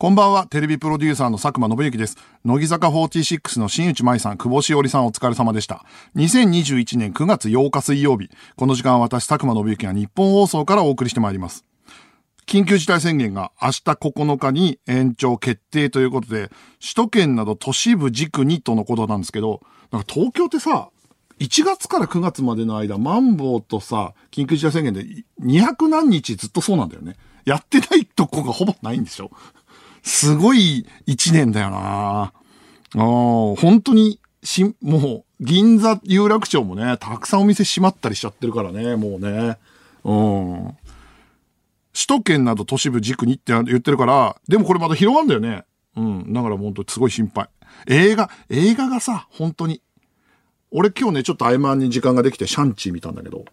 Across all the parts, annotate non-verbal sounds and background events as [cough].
こんばんは、テレビプロデューサーの佐久間信之です。乃木坂46の新内舞さん、久保しおりさんお疲れ様でした。2021年9月8日水曜日、この時間は私、佐久間信之が日本放送からお送りしてまいります。緊急事態宣言が明日9日に延長決定ということで、首都圏など都市部軸にとのことなんですけど、なんか東京ってさ、1月から9月までの間、マンボウとさ、緊急事態宣言で200何日ずっとそうなんだよね。やってないとこがほぼないんでしょ？すごい一年だよなあ本当に、し、もう、銀座有楽町もね、たくさんお店閉まったりしちゃってるからね、もうね。うん。首都圏など都市部軸にって言ってるから、でもこれまた広がるんだよね。うん。だから本当にすごい心配。映画、映画がさ、本当に。俺今日ね、ちょっと合間に時間ができてシャンチー見たんだけど、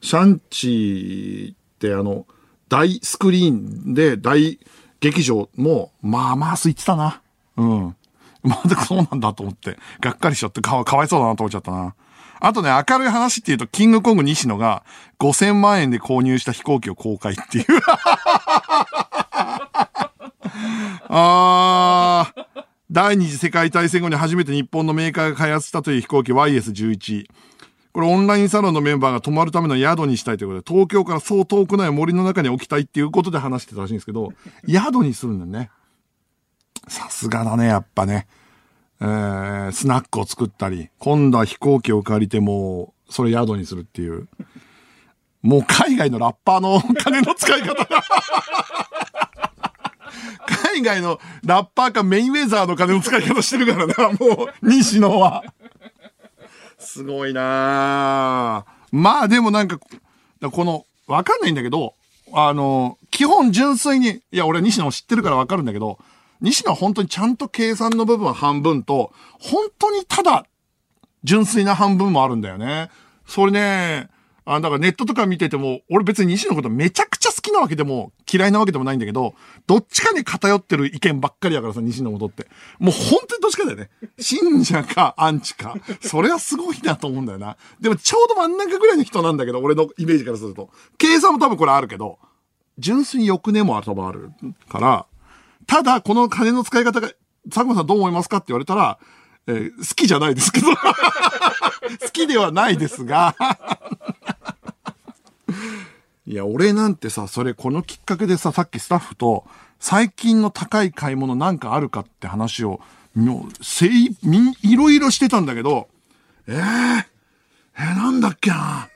シャンチーってあの、大スクリーンで大劇場も、まあまあ空いてたな。うん。[laughs] まだそうなんだと思って、がっかりしちゃってかわかわいそうだなと思っちゃったな。あとね、明るい話っていうと、キングコング西野が5000万円で購入した飛行機を公開っていう。[laughs] あー。第二次世界大戦後に初めて日本のメーカーが開発したという飛行機 YS11。これオンラインサロンのメンバーが泊まるための宿にしたいということで、東京からそう遠くない森の中に置きたいっていうことで話してたらしいんですけど、[laughs] 宿にするんだよね。さすがだね、やっぱね。えー、スナックを作ったり、今度は飛行機を借りてもう、それ宿にするっていう。もう海外のラッパーの金の使い方が [laughs] 海外のラッパーかメインウェザーの金の使い方してるからな、もう、西野は。すごいなまあでもなんか、この、わかんないんだけど、あの、基本純粋に、いや俺西野を知ってるからわかるんだけど、西野は本当にちゃんと計算の部分半分と、本当にただ、純粋な半分もあるんだよね。それね、あ、だからネットとか見てても、俺別に西のことめちゃくちゃ好きなわけでも、嫌いなわけでもないんだけど、どっちかに偏ってる意見ばっかりだからさ、西のことって。もう本当にどっちかだよね。信者かアンチか。それはすごいなと思うんだよな。でもちょうど真ん中ぐらいの人なんだけど、俺のイメージからすると。計算も多分これあるけど、純粋に欲根も多分あるから、ただ、この金の使い方が、佐久間さんどう思いますかって言われたら、えー好きじゃないですけど。[laughs] 好きではないですが。いや、俺なんてさ、それこのきっかけでさ、さっきスタッフと、最近の高い買い物なんかあるかって話を、もう、せい、み、いろいろしてたんだけど、えー、えーなんだっけな？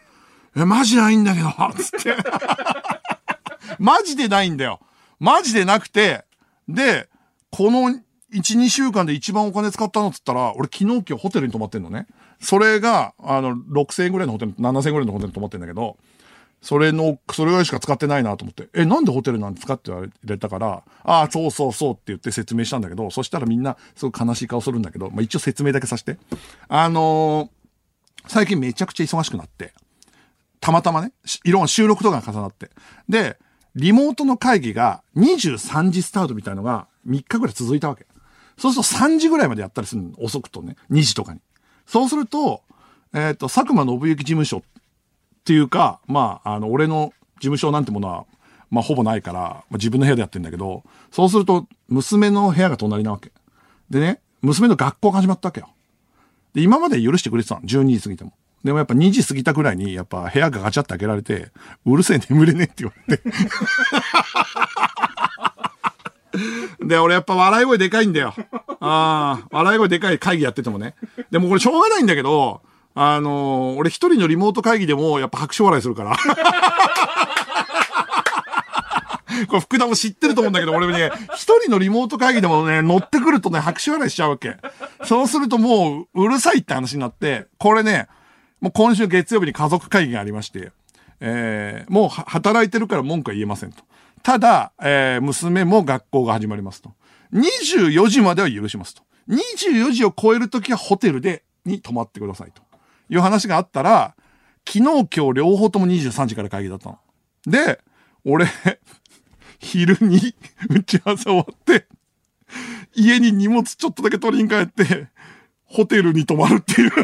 え、マジないんだけど、つって。[laughs] マジでないんだよ。マジでなくて、で、この1、2週間で一番お金使ったのっつったら、俺昨日今日ホテルに泊まってんのね。それが、あの、6000円ぐらいのホテル、7000円ぐらいのホテルに泊まってんだけど、それの、それぐらいしか使ってないなと思って、え、なんでホテルなんですかって言われたから、ああ、そうそうそうって言って説明したんだけど、そしたらみんなすごい悲しい顔するんだけど、まあ一応説明だけさせて。あのー最近めちゃくちゃ忙しくなって、たまたまね、いろんな収録とかが重なって。で、リモートの会議が23時スタートみたいのが3日ぐらい続いたわけ。そうすると3時ぐらいまでやったりするの。遅くとね。2時とかに。そうすると、えっ、と、佐久間信之事務所ていうか、まあ、あの、俺の事務所なんてものは、まあ、ほぼないから、まあ、自分の部屋でやってんだけど、そうすると、娘の部屋が隣なわけ。でね、娘の学校が始まったわけよ。で、今まで許してくれてたの。12時過ぎても。でもやっぱ2時過ぎたぐらいに、やっぱ部屋がガチャって開けられて、うるせえ眠れねえって言われて。で、俺やっぱ笑い声でかいんだよ。ああ、笑い声でかい会議やっててもね。でもこれしょうがないんだけど、あのー俺一人のリモート会議でもやっぱ拍手笑いするから。[laughs] これ福田も知ってると思うんだけど、俺ね、一人のリモート会議でもね、乗ってくるとね、拍手笑いしちゃうわけ。そうするともう、うるさいって話になって、これね、もう今週月曜日に家族会議がありまして、えー、もうは働いてるから文句は言えませんと。ただ、えー、娘も学校が始まりますと。24時までは許しますと。24時を超えるときはホテルで、に泊まってくださいと。いう話があったら、昨日今日両方とも23時から会議だったの。で、俺、昼に打ち合わせ終わって、家に荷物ちょっとだけ取りに帰って、ホテルに泊まるっていう。[laughs]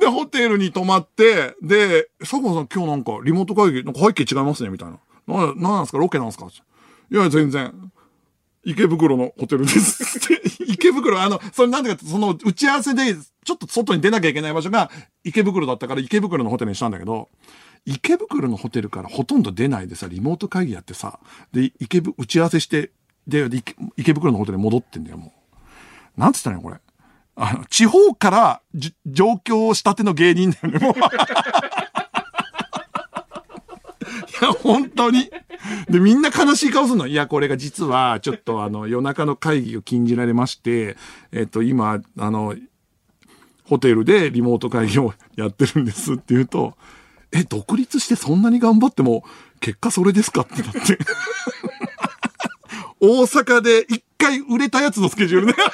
で、ホテルに泊まって、で、佐久間さん今日なんかリモート会議、なんか背景違いますね、みたいな。な、なんですか？ロケなんですか？いや、全然。池袋のホテルです。[laughs] 池袋、あの、それなんでかって、その打ち合わせで、ちょっと外に出なきゃいけない場所が池袋だったから池袋のホテルにしたんだけど、池袋のホテルからほとんど出ないでさ、リモート会議やってさ、で、池ぶ、打ち合わせして、で、池袋のホテルに戻ってんだよ、もう。なんつったらいいのこれ。あの、地方からじ上京したての芸人だよね、もう。[laughs] いや、本当に。[laughs] で、みんな悲しい顔するの。いや、これが実は、ちょっとあの、夜中の会議を禁じられまして、えっと、今、あの、ホテルでリモート会議をやってるんですって言うと、え、独立してそんなに頑張っても、結果それですかってなって。[laughs] 大阪で一回売れたやつのスケジュールね。[laughs]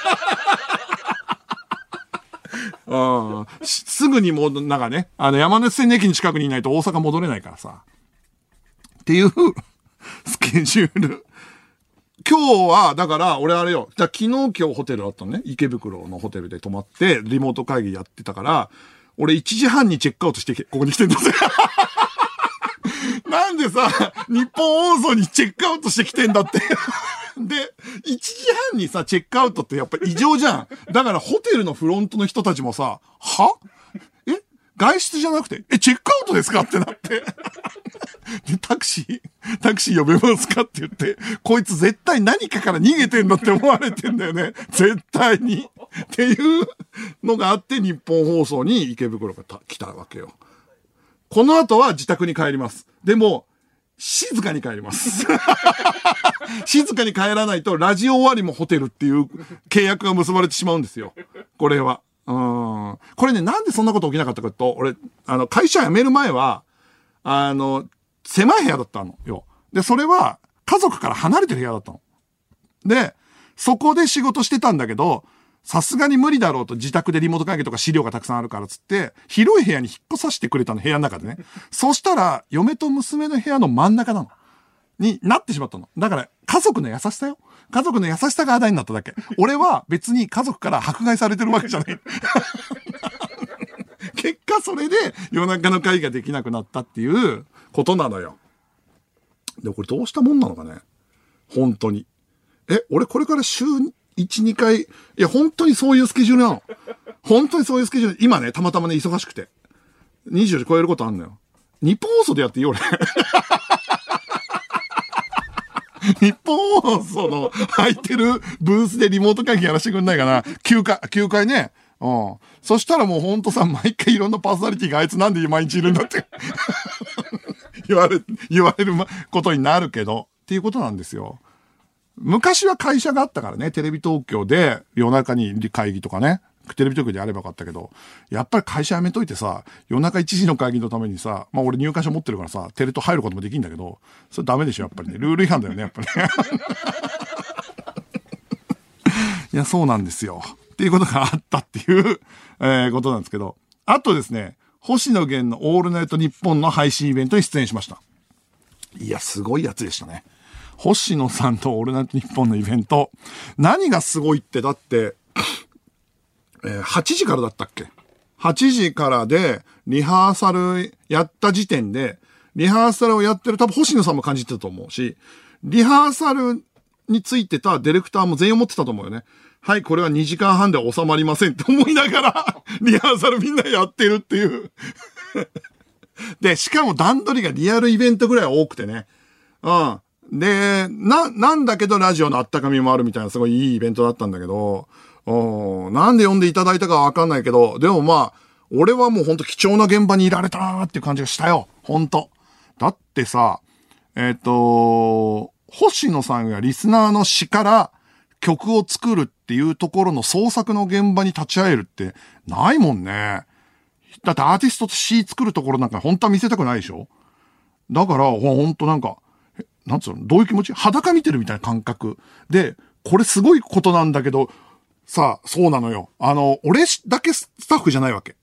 ああすぐにもう、なんかね、あの、山手線の駅に近くにいないと大阪戻れないからさ。っていうスケジュール。今日は、だから、俺あれよ。じゃ昨日今日ホテルあったのね。池袋のホテルで泊まって、リモート会議やってたから、俺1時半にチェックアウトしてここに来てんだぜ。[laughs] なんでさ、日本放送にチェックアウトしてきてんだって。で、1時半にさ、チェックアウトってやっぱ異常じゃん。だからホテルのフロントの人たちもさ、は？外出じゃなくて、え、チェックアウトですか？ってなって。[laughs] で、タクシー、タクシー呼べますか？って言って、こいつ絶対何かから逃げてんだって思われてんだよね。絶対に。っていうのがあって、日本放送に池袋が来たわけよ。この後は自宅に帰ります。でも、静かに帰ります。[laughs] 静かに帰らないと、ラジオ終わりもホテルっていう契約が結ばれてしまうんですよ。これは。うん。これね、なんでそんなこと起きなかったかと、俺、あの、会社辞める前は、あの、狭い部屋だったのよ。で、それは、家族から離れてる部屋だったの。で、そこで仕事してたんだけど、さすがに無理だろうと自宅でリモート会議とか資料がたくさんあるからつって、広い部屋に引っ越させてくれたの、部屋の中でね。そしたら、嫁と娘の部屋の真ん中なの。になってしまったの。だから、家族の優しさよ。家族の優しさがあだになっただけ。俺は別に家族から迫害されてるわけじゃない。[laughs] 結果それで夜中の会ができなくなったっていうことなのよ。で、これどうしたもんなのかね本当に。え、俺これから週1、2回、いや、本当にそういうスケジュールなの。本当にそういうスケジュール。今ね、たまたまね、忙しくて。20時超えることあんのよ。日本放送でやっていいよ俺。[laughs] 日本放送の入ってるブースでリモート会議やらせてくんないかな ?9 回、9回ね。うん。そしたらもうほんとさ、毎回いろんなパーソナリティがあいつなんで毎日いるんだって。[laughs] 言われ、言われることになるけど、っていうことなんですよ。昔は会社があったからね、テレビ東京で夜中に会議とかね、テレビ東京でやればよかったけど、やっぱり会社辞めといてさ、夜中1時の会議のためにさ、まあ俺入会証持ってるからさ、テレ東入ることもできるんだけど、それダメでしょ、やっぱりね。ルール違反だよね、やっぱりね。[laughs] いや、そうなんですよ。っていうことがあったっていう、えー、ことなんですけど。あとですね、星野源のオールナイトニッポンの配信イベントに出演しました。いや、すごいやつでしたね。星野さんとオールナイトニッポンのイベント。何がすごいって、だって、えー8時からだったっけ ?8 時からで、リハーサルやった時点で、リハーサルをやってる、多分星野さんも感じてたと思うし、リハーサルについてたディレクターも全員思ってたと思うよね。はい、これは2時間半では収まりませんって思いながら、[laughs] リハーサルみんなやってるっていう。[laughs] で、しかも段取りがリアルイベントぐらい多くてね。うん。で、な、なんだけどラジオのあったかみもあるみたいなすごいいいイベントだったんだけど、うんなんで呼んでいただいたかわかんないけど、でもまあ、俺はもうほんと貴重な現場にいられたなーっていう感じがしたよ。ほんと。だってさ、えっ、と、星野さんがリスナーの詩から曲を作るっていうところの創作の現場に立ち会えるってないもんね。だってアーティストと詩作るところなんか本当は見せたくないでしょ？だから、ほんとなんか、なんつうの？どういう気持ち？裸見てるみたいな感覚。で、これすごいことなんだけど、さあ、そうなのよ。あの、俺だけスタッフじゃないわけ。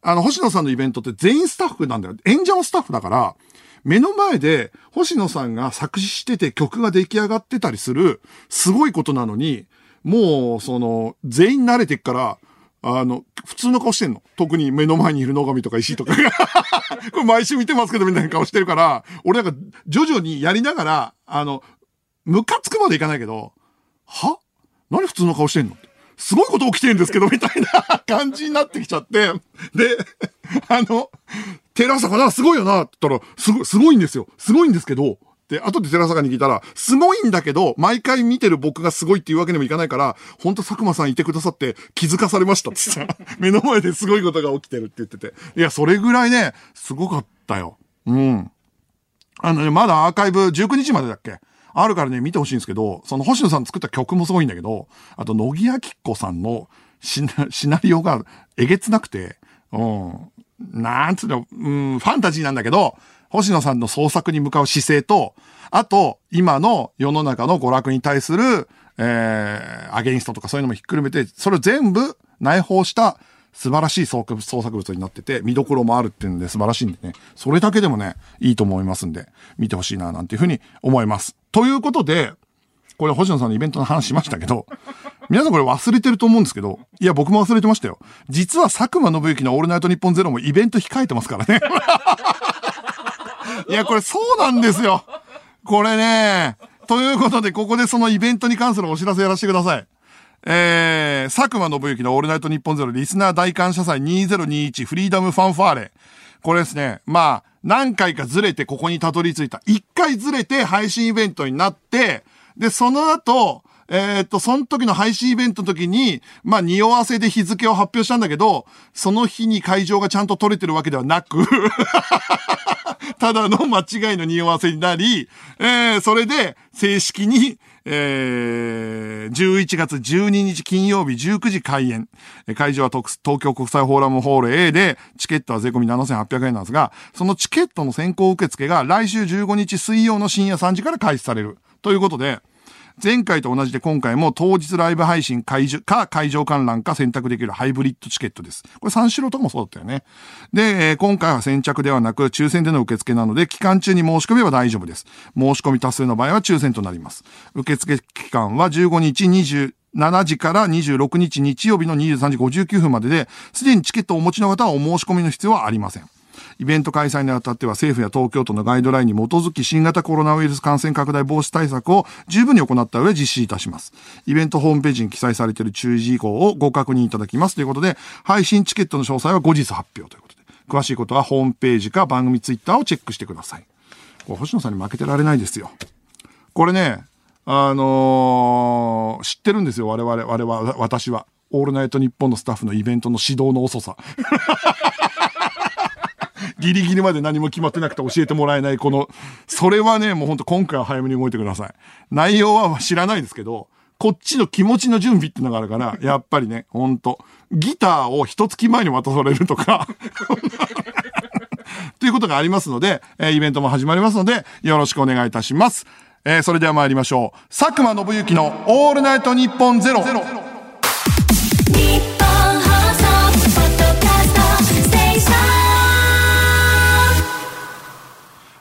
あの、星野さんのイベントって全員スタッフなんだよ。演者もスタッフだから、目の前で星野さんが作詞してて曲が出来上がってたりする、すごいことなのに、もう、その、全員慣れてっから、あの、普通の顔してんの。特に目の前にいる野上とか石井とかが。[laughs] これ毎週見てますけどみたいな顔してるから、俺なんか徐々にやりながら、あの、ムカつくまでいかないけど、は？何普通の顔してんのすごいこと起きてるんですけど、みたいな感じになってきちゃって。で、あの、寺坂な、すごいよな、って言ったら、すご、すごいんですよ。すごいんですけど、で、後で寺坂に聞いたら、すごいんだけど、毎回見てる僕がすごいっていうわけにもいかないから、ほんと佐久間さんいてくださって気づかされましたってさ、[laughs] 目の前ですごいことが起きてるって言ってて。いや、それぐらいね、すごかったよ。うん。あのね、まだアーカイブ19日までだっけ？あるからね、見てほしいんですけど、その星野さん作った曲もすごいんだけど、あと、乃木明子さんのシナシナリオがえげつなくて、うん、なんつうの、うん、ファンタジーなんだけど、星野さんの創作に向かう姿勢と、あと、今の世の中の娯楽に対する、えー、アゲインストとかそういうのもひっくるめて、それを全部内包した素晴らしい創作物になってて、見どころもあるっていうんで素晴らしいんでね、それだけでもね、いいと思いますんで、見てほしいな、なんていうふうに思います。ということで、これ星野さんのイベントの話しましたけど、[laughs] 皆さんこれ忘れてると思うんですけど、いや僕も忘れてましたよ。実は佐久間信之のオールナイトニッポンゼロもイベント控えてますからね。[laughs] いや、これそうなんですよ。これね。ということで、ここでそのイベントに関するお知らせやらせてください。えー、佐久間信之のオールナイトニッポンゼロリスナー大感謝祭2021フリーダムファンファーレ。これですね、まあ、何回かずれてここにたどり着いた。一回ずれて配信イベントになって、で、その後、えー、っと、その時の配信イベントの時に、まあ、匂わせで日付を発表したんだけど、その日に会場がちゃんと取れてるわけではなく [laughs] ただの間違いの匂わせになり、えー、それで正式に、えー、11月12日金曜日19時開演。会場は東京国際フォーラムホール A で、チケットは税込み7800円なんですが、そのチケットの先行受付が来週15日水曜の深夜3時から開始される。ということで、前回と同じで今回も当日ライブ配信会場か会場観覧か選択できるハイブリッドチケットです。これ三四郎ともそうだったよね。で、えー、今回は先着ではなく抽選での受付なので期間中に申し込めば大丈夫です。申し込み多数の場合は抽選となります。受付期間は15日27時から26日日曜日の23時59分までで、すでにチケットをお持ちの方はお申し込みの必要はありません。イベント開催にあたっては政府や東京都のガイドラインに基づき新型コロナウイルス感染拡大防止対策を十分に行った上実施いたします。イベントホームページに記載されている注意事項をご確認いただきますということで、配信チケットの詳細は後日発表ということで、詳しいことはホームページか番組ツイッターをチェックしてください。こ星野さんに負けてられないですよ。これね、あのー、知ってるんですよ、我々、我々、私は。オールナイトニッポンのスタッフのイベントの指導の遅さ。ギリギリまで何も決まってなくて教えてもらえないこの、それはね、もうほんと今回は早めに動いてください。内容は知らないですけど、こっちの気持ちの準備ってのがあるから、やっぱりね、ほんと、ギターを一月前に渡されるとか [laughs] ということがありますので、え、イベントも始まりますので、よろしくお願いいたします。えー、それでは参りましょう。佐久間信之のオールナイトニッポンゼロ。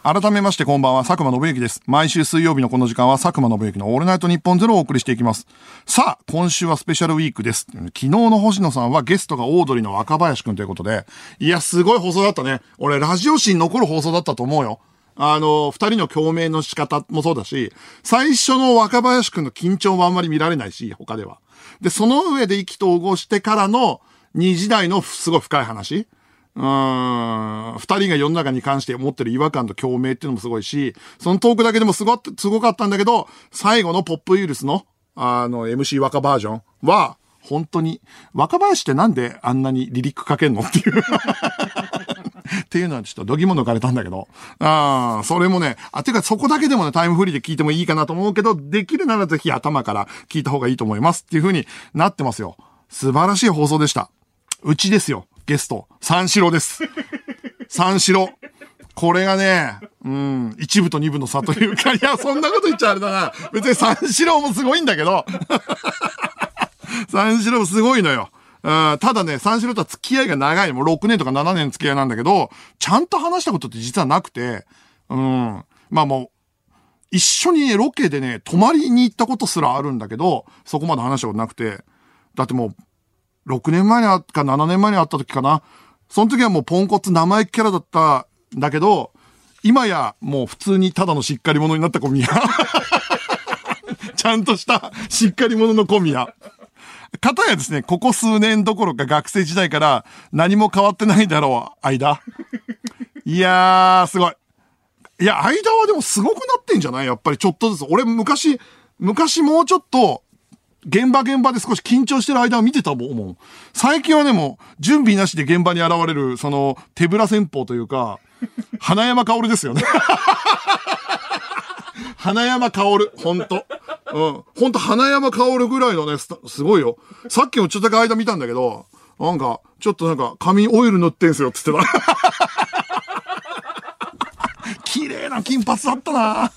改めましてこんばんは、佐久間信之です。毎週水曜日のこの時間は佐久間信之のオールナイト日本ゼロをお送りしていきます。さあ、今週はスペシャルウィークです。昨日の星野さんはゲストがオードリーの若林くんということで、いや、すごい放送だったね。俺、ラジオ誌に残る放送だったと思うよ。あの、二人の共鳴の仕方もそうだし、最初の若林くんの緊張もあんまり見られないし、他では。で、その上で意気投合してからの二時代のすごい深い話。うん、二人が世の中に関して持ってる違和感と共鳴っていうのもすごいし、そのトークだけでもすご、すごかったんだけど、最後のポップウイルスの、あの、MC 若バージョンは、本当に、若林ってなんであんなにリリックかけんのっていう [laughs] っていうのはちょっと度肝抜かれたんだけど。ああ、それもね、あ、てかそこだけでもね、タイムフリーで聞いてもいいかなと思うけど、できるならぜひ頭から聞いた方がいいと思いますっていう風になってますよ。素晴らしい放送でした。うちですよ。ゲスト、三四郎です。[laughs] 三四郎。これがね、うん、一部と二部の差というか、いや、そんなこと言っちゃあれだな。別に三四郎もすごいんだけど、[laughs] 三四郎もすごいのよ。うん、ただね、三四郎とは付き合いが長い。もう6年とか7年付き合いなんだけど、ちゃんと話したことって実はなくて、うん。まあもう、一緒にね、ロケでね、泊まりに行ったことすらあるんだけど、そこまで話したことなくて、だってもう、6年前にあったか7年前に会った時かな。その時はもうポンコツ生意気キャラだったんだけど、今やもう普通にただのしっかり者になった子みや。[laughs] ちゃんとした、しっかり者の小宮。かたやですね、ここ数年どころか学生時代から何も変わってないだろう、間。いやー、すごい。いや、間はでもすごくなってんじゃない？やっぱりちょっとずつ。俺昔、昔もうちょっと、現場現場で少し緊張してる間を見てたもん。最近はね、もう、準備なしで現場に現れる、その、手ぶら戦法というか、[laughs] 花山薫ですよね。[laughs] 花山薫、ほんと。うん。ほんと花山薫ぐらいのね、すごいよ。さっきもちょっとだけ間見たんだけど、なんか、ちょっとなんか、髪オイル塗ってんすよ、つってた。[laughs] 綺麗な金髪だったな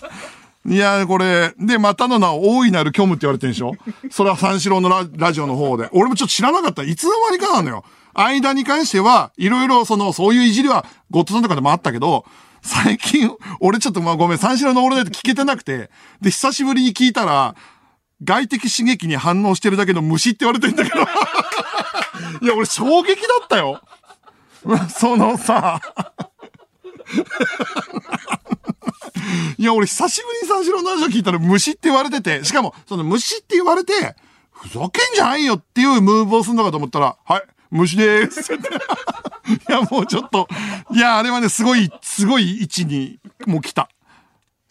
いや、これ、で、またの名を大いなる虚無って言われてんでしょ？それは三四郎のラジオの方で。俺もちょっと知らなかった。いつの間にかなのよ。間に関しては、いろいろその、そういういじりは、ゴッドさんとかでもあったけど、最近、俺ちょっとまあごめん、三四郎の俺で聞けてなくて、で、久しぶりに聞いたら、外的刺激に反応してるだけの虫って言われてんだけど。[laughs] いや、俺衝撃だったよ。[laughs] そのさ、いや、俺久しぶりに三四郎の話を聞いたら虫って言われてて、しかも、その虫って言われて、ふざけんじゃないよっていうムーブをするのかと思ったら、はい、虫でーす。いや、もうちょっと、いや、あれはね、すごい、すごい位置に、もう来た。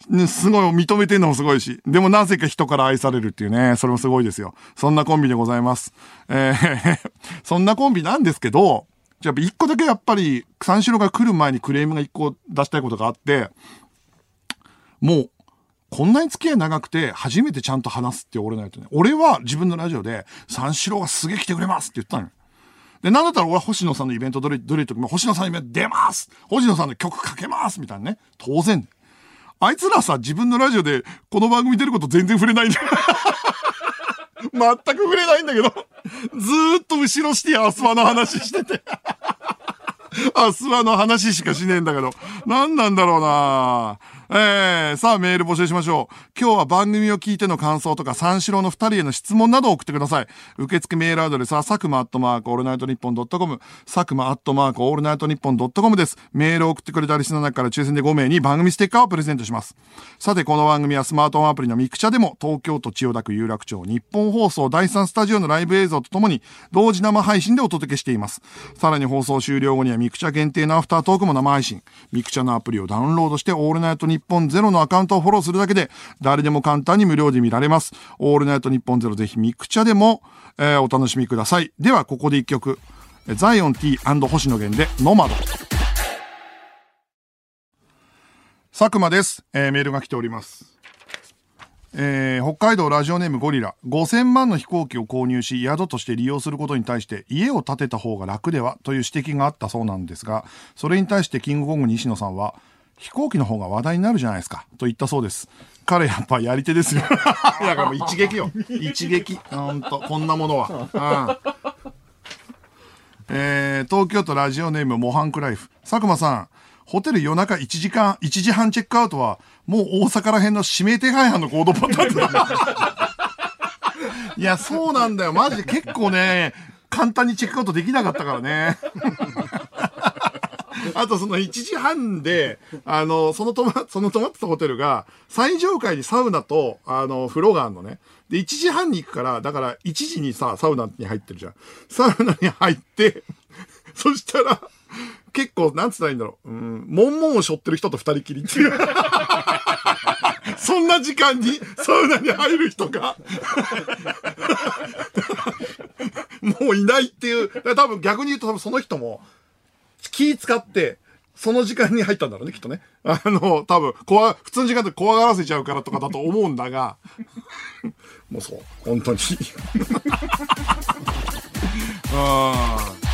ね、すごい認めてんのもすごいし。でもなぜか人から愛されるっていうね、それもすごいですよ。そんなコンビでございます。えー [laughs] そんなコンビなんですけど、じゃあ一個だけやっぱり、三四郎が来る前にクレームが一個出したいことがあって、もう、こんなに付き合い長くて、初めてちゃんと話すって俺のやつね。俺は自分のラジオで、三四郎がすげえ来てくれますって言ったのよ。で、なんだったら俺は星野さんのイベントどれ、どれ時も星野さんのイベント出ます星野さんの曲かけますみたいなね。当然。あいつらさ、自分のラジオでこの番組出ること全然触れないんだよ。全く触れないんだけど、ずーっと後ろしてアスワの話してて。アスワの話しかしねえんだけど、何なんだろうなえー、さあメール募集しましょう。今日は番組を聞いての感想とか三四郎の二人への質問などを送ってください。受付メールアドレスは佐久間アットマークオールナイトニッポンドットコム、佐久間アットマークオールナイトニッポンドットコムです。メールを送ってくれたリスナーの中から抽選で5名に番組ステッカーをプレゼントします。さて、この番組はスマートフォンアプリのミクチャでも東京都千代田区有楽町ニッポン放送第3スタジオのライブ映像とともに同時生配信でお届けしています。さらに放送終了後にはミクチャ限定のアフタートークも生配信。ミクチャのアプリをダウンロードしてオールナイトニッポンゼロのアカウントをフォローするだけで誰でも簡単に無料で見られます。オールナイトニッポンゼロぜひミクチャでも、えーお楽しみください。では、ここで一曲。ザイオン T& 星野源でノマド。佐久間です。えーメールが来ております。えー北海道ラジオネームゴリラ。5000万の飛行機を購入し、宿として利用することに対して、家を建てた方が楽では？という指摘があったそうなんですが、それに対してキングコング西野さんは、飛行機の方が話題になるじゃないですか、と言ったそうです。彼やっぱやり手ですよ。[laughs] だからもう一撃よ。一撃。ほんと、こんなものは。うんえー東京都ラジオネームモハンクライフ。佐久間さん、ホテル夜中1時間、1時半チェックアウトは、もう大阪ら辺の指名手配犯の行動パターンだ。いや、そうなんだよ。マジで結構ね、簡単にチェックアウトできなかったからね。[laughs] あとその1時半で、あの、その泊ま、その泊まってたホテルが、最上階にサウナと、あの、風呂があるのね。で、1時半に行くから、だから1時にさ、サウナに入ってるじゃん。サウナに入って、[laughs] そしたら、結構、なんつったらいいんだろう。うん、モンモンを背負ってる人と二人きりっていう。[laughs] そんな時間にサウナに入る人が、もういないっていう。だから多分逆に言うと多分その人も、気使って、その時間に入ったんだろうね、きっとね。あの、多分、怖、普通の時間って怖がらせちゃうからとかだと思うんだが、[laughs] もうそう、本当に。[laughs] [laughs] ああ。